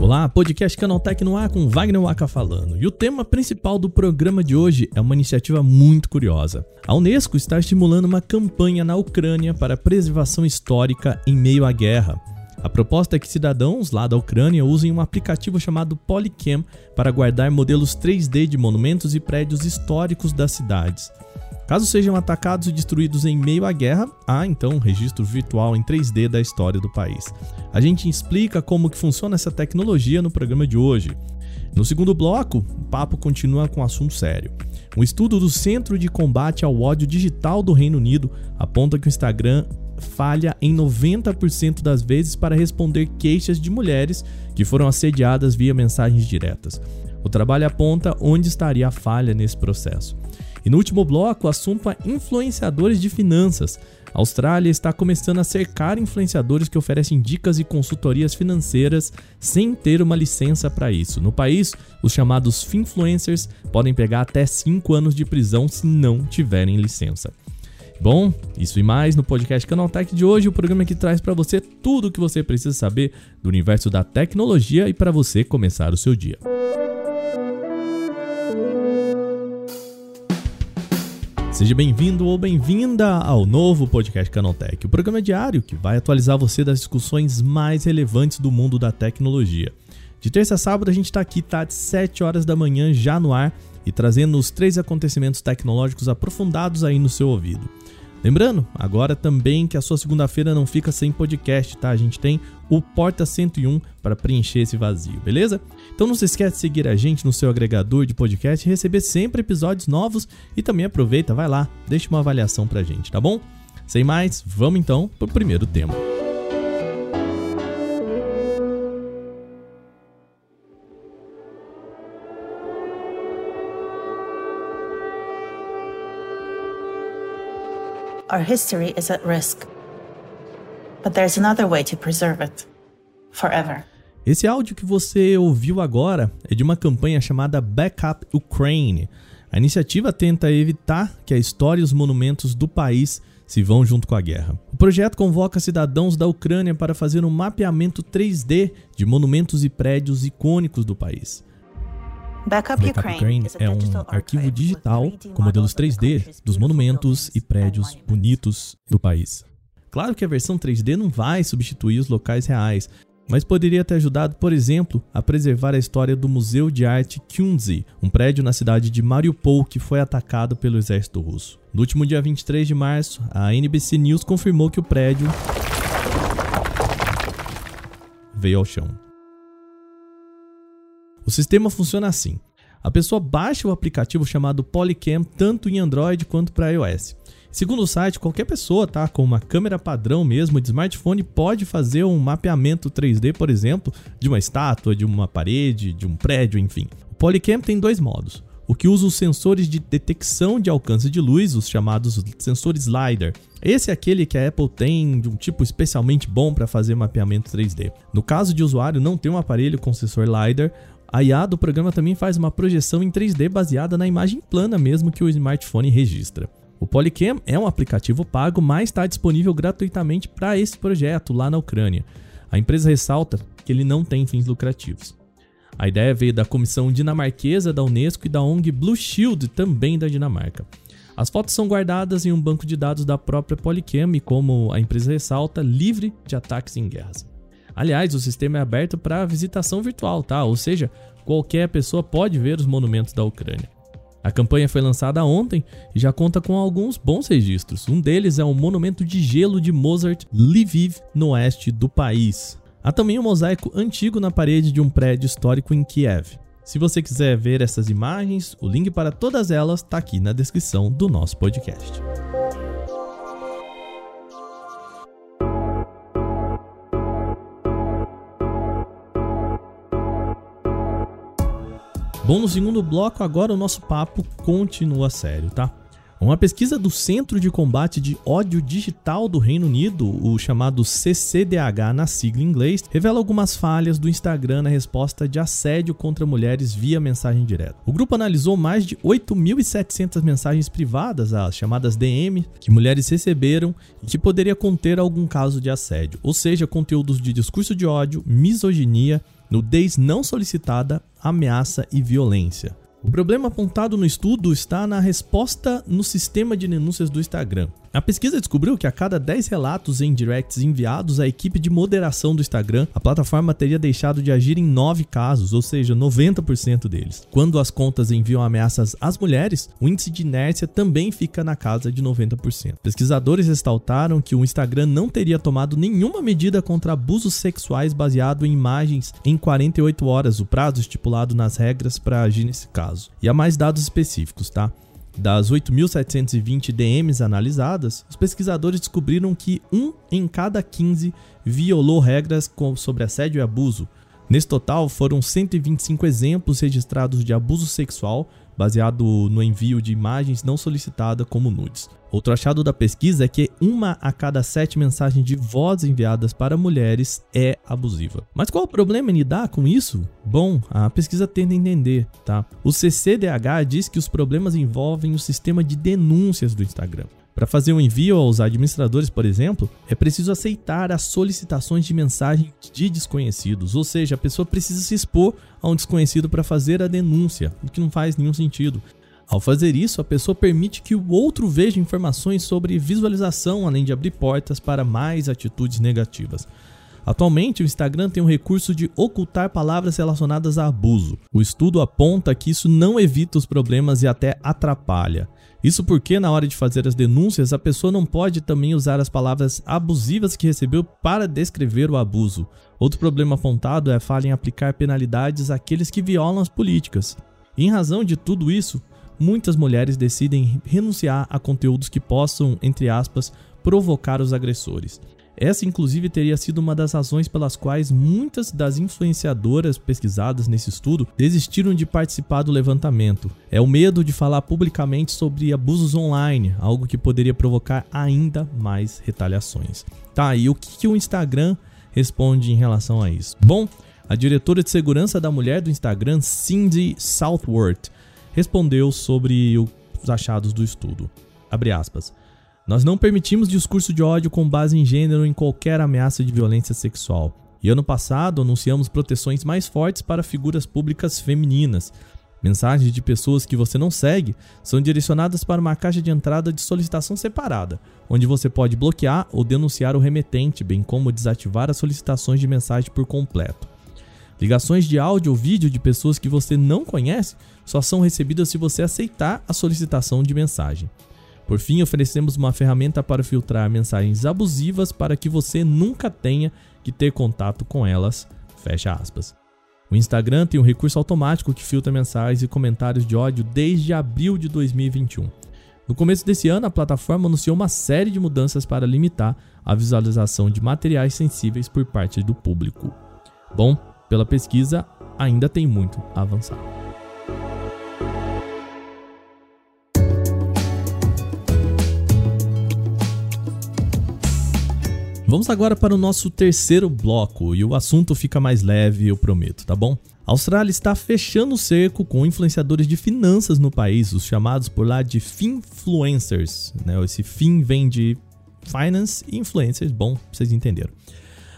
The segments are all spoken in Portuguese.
Olá, podcast Canaltech no ar com Wagner Waka falando. E o tema principal do programa de hoje é uma iniciativa muito curiosa. A Unesco está estimulando uma campanha na Ucrânia para preservação histórica em meio à guerra. A proposta é que cidadãos lá da Ucrânia usem um aplicativo chamado Polycam para guardar modelos 3D de monumentos e prédios históricos das cidades. Caso sejam atacados e destruídos em meio à guerra, há então um registro virtual em 3D da história do país. A gente explica como que funciona essa tecnologia no programa de hoje. No segundo bloco, o papo continua com um assunto sério. Um estudo do Centro de Combate ao Ódio Digital do Reino Unido aponta que o Instagram falha em 90% das vezes para responder queixas de mulheres que foram assediadas via mensagens diretas. O trabalho aponta onde estaria a falha nesse processo. E no último bloco, o assunto é influenciadores de finanças. A Austrália está começando a cercar influenciadores que oferecem dicas e consultorias financeiras sem ter uma licença para isso. No país, os chamados finfluencers podem pegar até 5 anos de prisão se não tiverem licença. Bom, isso e mais no podcast Canaltech de hoje, o programa que traz para você tudo o que você precisa saber do universo da tecnologia e para você começar o seu dia. Seja bem-vindo ou bem-vinda ao novo podcast Canaltech, o programa diário que vai atualizar você das discussões mais relevantes do mundo da tecnologia. De terça a sábado a gente está aqui, tá? De 7 horas da manhã já no ar e trazendo os três acontecimentos tecnológicos aprofundados aí no seu ouvido. Lembrando, agora também que a sua segunda-feira não fica sem podcast, tá? A gente tem o Porta 101 para preencher esse vazio, beleza? Então não se esquece de seguir a gente no seu agregador de podcast e receber sempre episódios novos e também aproveita, vai lá, deixa uma avaliação pra gente, tá bom? Sem mais, vamos então pro primeiro tema. Our history is at risk. But there's another way to preserve it forever. Esse áudio que você ouviu agora é de uma campanha chamada Backup Ukraine. A iniciativa tenta evitar que a história e os monumentos do país se vão junto com a guerra. O projeto convoca cidadãos da Ucrânia para fazer um mapeamento 3D de monumentos e prédios icônicos do país. Backup, Ukraine é um arquivo digital com modelos 3D dos monumentos e prédios bonitos do país. Claro que a versão 3D não vai substituir os locais reais, mas poderia ter ajudado, por exemplo, a preservar a história do Museu de Arte Kyunzi, um prédio na cidade de Mariupol que foi atacado pelo exército russo. No último dia 23 de março, a NBC News confirmou que o prédio veio ao chão. O sistema funciona assim. A pessoa baixa o aplicativo chamado Polycam tanto em Android quanto para iOS. Segundo o site, qualquer pessoa, tá, com uma câmera padrão mesmo de smartphone pode fazer um mapeamento 3D, por exemplo, de uma estátua, de uma parede, de um prédio, enfim. O Polycam tem dois modos. O que usa os sensores de detecção de alcance de luz, os chamados sensores LiDAR. Esse é aquele que a Apple tem de um tipo especialmente bom para fazer mapeamento 3D. No caso de usuário não ter um aparelho com sensor LiDAR, a IA do programa também faz uma projeção em 3D baseada na imagem plana mesmo que o smartphone registra. O Polycam é um aplicativo pago, mas está disponível gratuitamente para esse projeto lá na Ucrânia. A empresa ressalta que ele não tem fins lucrativos. A ideia veio da comissão dinamarquesa da Unesco e da ONG Blue Shield, também da Dinamarca. As fotos são guardadas em um banco de dados da própria Polycam e, como a empresa ressalta, livre de ataques em guerras. Aliás, o sistema é aberto para visitação virtual, tá? Ou seja, qualquer pessoa pode ver os monumentos da Ucrânia. A campanha foi lançada ontem e já conta com alguns bons registros. Um deles é o monumento de gelo de Mozart Lviv, no oeste do país. Há também um mosaico antigo na parede de um prédio histórico em Kiev. Se você quiser ver essas imagens, o link para todas elas está aqui na descrição do nosso podcast. Bom, no segundo bloco, agora o nosso papo continua sério, tá? Uma pesquisa do Centro de Combate de Ódio Digital do Reino Unido, o chamado CCDH na sigla em inglês, revela algumas falhas do Instagram na resposta de assédio contra mulheres via mensagem direta. O grupo analisou mais de 8.700 mensagens privadas, as chamadas DM, que mulheres receberam e que poderia conter algum caso de assédio, ou seja, conteúdos de discurso de ódio, misoginia, nudez não solicitada, ameaça e violência. O problema apontado no estudo está na resposta no sistema de denúncias do Instagram. A pesquisa descobriu que a cada 10 relatos em directs enviados à equipe de moderação do Instagram, a plataforma teria deixado de agir em 9 casos, ou seja, 90% deles. Quando as contas enviam ameaças às mulheres, o índice de inércia também fica na casa de 90%. Pesquisadores ressaltaram que o Instagram não teria tomado nenhuma medida contra abusos sexuais baseado em imagens em 48 horas, o prazo estipulado nas regras para agir nesse caso. E há mais dados específicos, tá? Das 8.720 DMs analisadas, os pesquisadores descobriram que um em cada 15 violou regras sobre assédio e abuso. Nesse total, foram 125 exemplos registrados de abuso sexual, baseado no envio de imagens não solicitadas como nudes. Outro achado da pesquisa é que uma a cada sete mensagens de voz enviadas para mulheres é abusiva. Mas qual o problema em lidar com isso? Bom, a pesquisa tenta entender, tá? O CCDH diz que os problemas envolvem o sistema de denúncias do Instagram. Para fazer um envio aos administradores, por exemplo, é preciso aceitar as solicitações de mensagem de desconhecidos, ou seja, a pessoa precisa se expor a um desconhecido para fazer a denúncia, o que não faz nenhum sentido. Ao fazer isso, a pessoa permite que o outro veja informações sobre visualização, além de abrir portas para mais atitudes negativas. Atualmente, o Instagram tem o recurso de ocultar palavras relacionadas a abuso. O estudo aponta que isso não evita os problemas e até atrapalha. Isso porque, na hora de fazer as denúncias, a pessoa não pode também usar as palavras abusivas que recebeu para descrever o abuso. Outro problema apontado é a falha em aplicar penalidades àqueles que violam as políticas. E em razão de tudo isso, muitas mulheres decidem renunciar a conteúdos que possam, entre aspas, provocar os agressores. Essa, inclusive, teria sido uma das razões pelas quais muitas das influenciadoras pesquisadas nesse estudo desistiram de participar do levantamento. É o medo de falar publicamente sobre abusos online, algo que poderia provocar ainda mais retaliações. Tá, e o que, que o Instagram responde em relação a isso? Bom, a diretora de segurança da mulher do Instagram, Cindy Southworth, respondeu sobre os achados do estudo. Abre aspas. Nós não permitimos discurso de ódio com base em gênero em qualquer ameaça de violência sexual. E ano passado anunciamos proteções mais fortes para figuras públicas femininas. Mensagens de pessoas que você não segue são direcionadas para uma caixa de entrada de solicitação separada, onde você pode bloquear ou denunciar o remetente, bem como desativar as solicitações de mensagem por completo. Ligações de áudio ou vídeo de pessoas que você não conhece só são recebidas se você aceitar a solicitação de mensagem. Por fim, oferecemos uma ferramenta para filtrar mensagens abusivas para que você nunca tenha que ter contato com elas. Fecha aspas. O Instagram tem um recurso automático que filtra mensagens e comentários de ódio desde abril de 2021. No começo desse ano, a plataforma anunciou uma série de mudanças para limitar a visualização de materiais sensíveis por parte do público. Bom, pela pesquisa, ainda tem muito a avançar. Vamos agora para o nosso terceiro bloco e o assunto fica mais leve, eu prometo, tá bom? A Austrália está fechando o cerco com influenciadores de finanças no país, os chamados por lá de finfluencers. Né? Esse fin vem de finance e influencers, bom, vocês entenderam.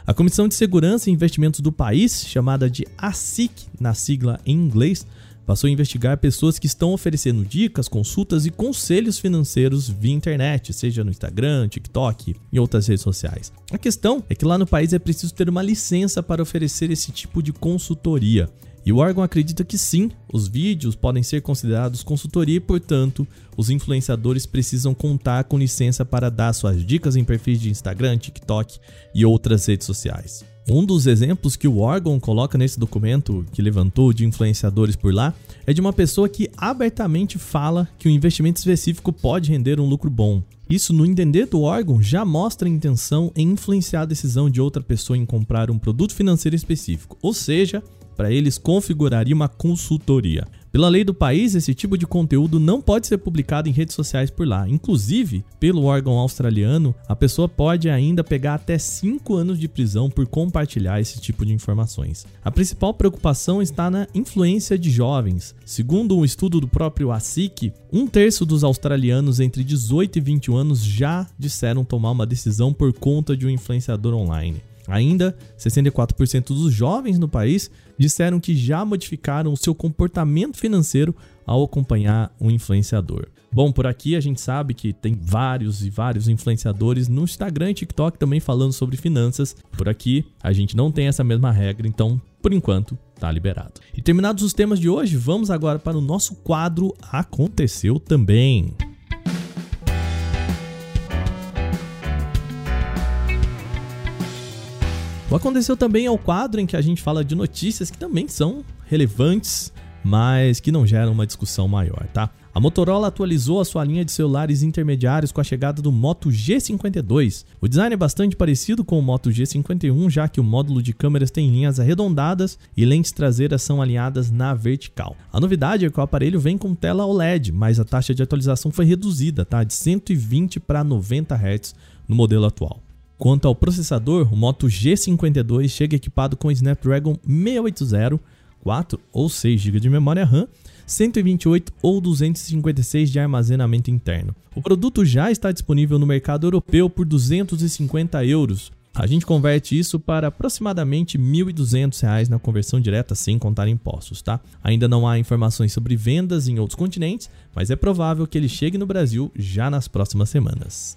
A Comissão de Segurança e Investimentos do país, chamada de ASIC na sigla em inglês, passou a investigar pessoas que estão oferecendo dicas, consultas e conselhos financeiros via internet, seja no Instagram, TikTok e outras redes sociais. A questão é que lá no país é preciso ter uma licença para oferecer esse tipo de consultoria. E o órgão acredita que sim, os vídeos podem ser considerados consultoria e, portanto, os influenciadores precisam contar com licença para dar suas dicas em perfis de Instagram, TikTok e outras redes sociais. Um dos exemplos que o órgão coloca nesse documento que levantou de influenciadores por lá é de uma pessoa que abertamente fala que um investimento específico pode render um lucro bom. Isso, no entender do órgão, já mostra a intenção em influenciar a decisão de outra pessoa em comprar um produto financeiro específico, ou seja, para eles configuraria uma consultoria. Pela lei do país, esse tipo de conteúdo não pode ser publicado em redes sociais por lá. Inclusive, pelo órgão australiano, a pessoa pode ainda pegar até 5 anos de prisão por compartilhar esse tipo de informações. A principal preocupação está na influência de jovens. Segundo um estudo do próprio ASIC, um terço dos australianos entre 18 e 21 anos já disseram tomar uma decisão por conta de um influenciador online. Ainda, 64% dos jovens no país disseram que já modificaram o seu comportamento financeiro ao acompanhar um influenciador. Bom, por aqui a gente sabe que tem vários e vários influenciadores no Instagram e TikTok também falando sobre finanças. Por aqui a gente não tem essa mesma regra, então por enquanto tá liberado. E terminados os temas de hoje, vamos agora para o nosso quadro Aconteceu também. Aconteceu também é o quadro em que a gente fala de notícias que também são relevantes, mas que não geram uma discussão maior, tá? A Motorola atualizou a sua linha de celulares intermediários com a chegada do Moto G52. O design é bastante parecido com o Moto G51, já que o módulo de câmeras tem linhas arredondadas e lentes traseiras são alinhadas na vertical. A novidade é que o aparelho vem com tela OLED, mas a taxa de atualização foi reduzida, tá? De 120 para 90 Hz no modelo atual. Quanto ao processador, o Moto G52 chega equipado com Snapdragon 680, 4 ou 6 GB de memória RAM, 128 ou 256 de armazenamento interno. O produto já está disponível no mercado europeu por 250 euros. A gente converte isso para aproximadamente R$ 1.200 na conversão direta sem contar impostos, tá? Ainda não há informações sobre vendas em outros continentes, mas é provável que ele chegue no Brasil já nas próximas semanas.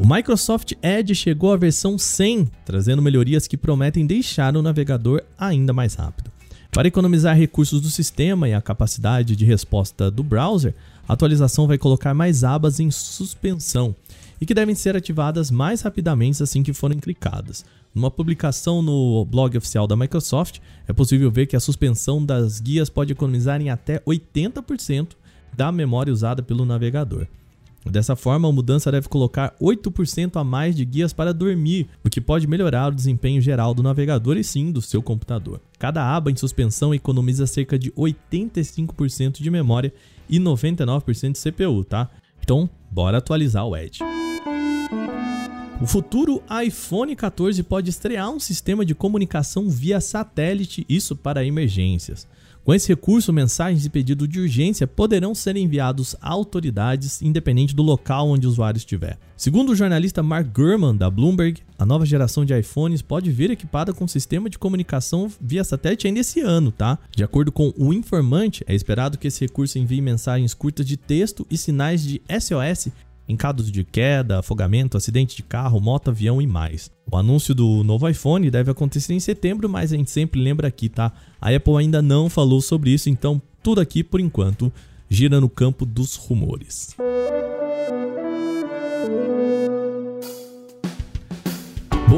O Microsoft Edge chegou à versão 100, trazendo melhorias que prometem deixar o navegador ainda mais rápido. Para economizar recursos do sistema e a capacidade de resposta do browser, a atualização vai colocar mais abas em suspensão e que devem ser ativadas mais rapidamente assim que forem clicadas. Numa publicação no blog oficial da Microsoft, é possível ver que a suspensão das guias pode economizar em até 80% da memória usada pelo navegador. Dessa forma, a mudança deve colocar 8% a mais de guias para dormir, o que pode melhorar o desempenho geral do navegador e sim do seu computador. Cada aba em suspensão economiza cerca de 85% de memória e 99% de CPU, tá? Então, bora atualizar o Edge. O futuro iPhone 14 pode estrear um sistema de comunicação via satélite, isso para emergências. Com esse recurso, mensagens de pedido de urgência poderão ser enviados a autoridades, independente do local onde o usuário estiver. Segundo o jornalista Mark Gurman, da Bloomberg, a nova geração de iPhones pode vir equipada com sistema de comunicação via satélite ainda esse ano, tá? De acordo com o informante, é esperado que esse recurso envie mensagens curtas de texto e sinais de SOS em casos de queda, afogamento, acidente de carro, moto, avião e mais. O anúncio do novo iPhone deve acontecer em setembro, mas a gente sempre lembra aqui, tá? A Apple ainda não falou sobre isso, então tudo aqui por enquanto gira no campo dos rumores.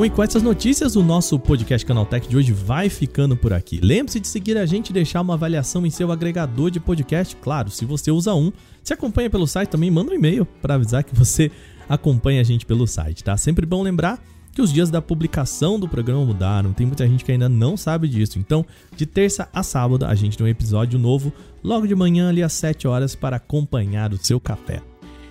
Bom, e com essas notícias, o nosso podcast Canaltech de hoje vai ficando por aqui. Lembre-se de seguir a gente e deixar uma avaliação em seu agregador de podcast. Claro, se você usa um, se acompanha pelo site também, manda um e-mail para avisar que você acompanha a gente pelo site, tá? Sempre bom lembrar que os dias da publicação do programa mudaram, tem muita gente que ainda não sabe disso. Então, de terça a sábado, a gente tem um episódio novo logo de manhã ali às 7 horas para acompanhar o seu café.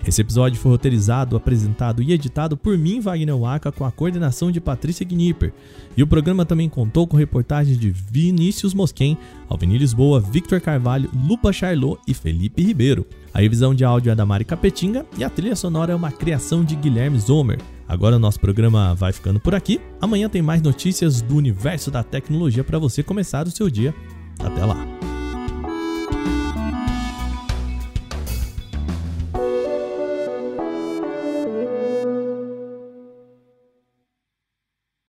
Esse episódio foi roteirizado, apresentado e editado por mim, Wagner Waka, com a coordenação de Patrícia Gnipper. E o programa também contou com reportagens de Vinícius Mosquen, Alveni Lisboa, Victor Carvalho, Lupa Charlot e Felipe Ribeiro. A revisão de áudio é da Mari Capetinga e a trilha sonora é uma criação de Guilherme Zomer. Agora o nosso programa vai ficando por aqui. Amanhã tem mais notícias do universo da tecnologia para você começar o seu dia. Até lá!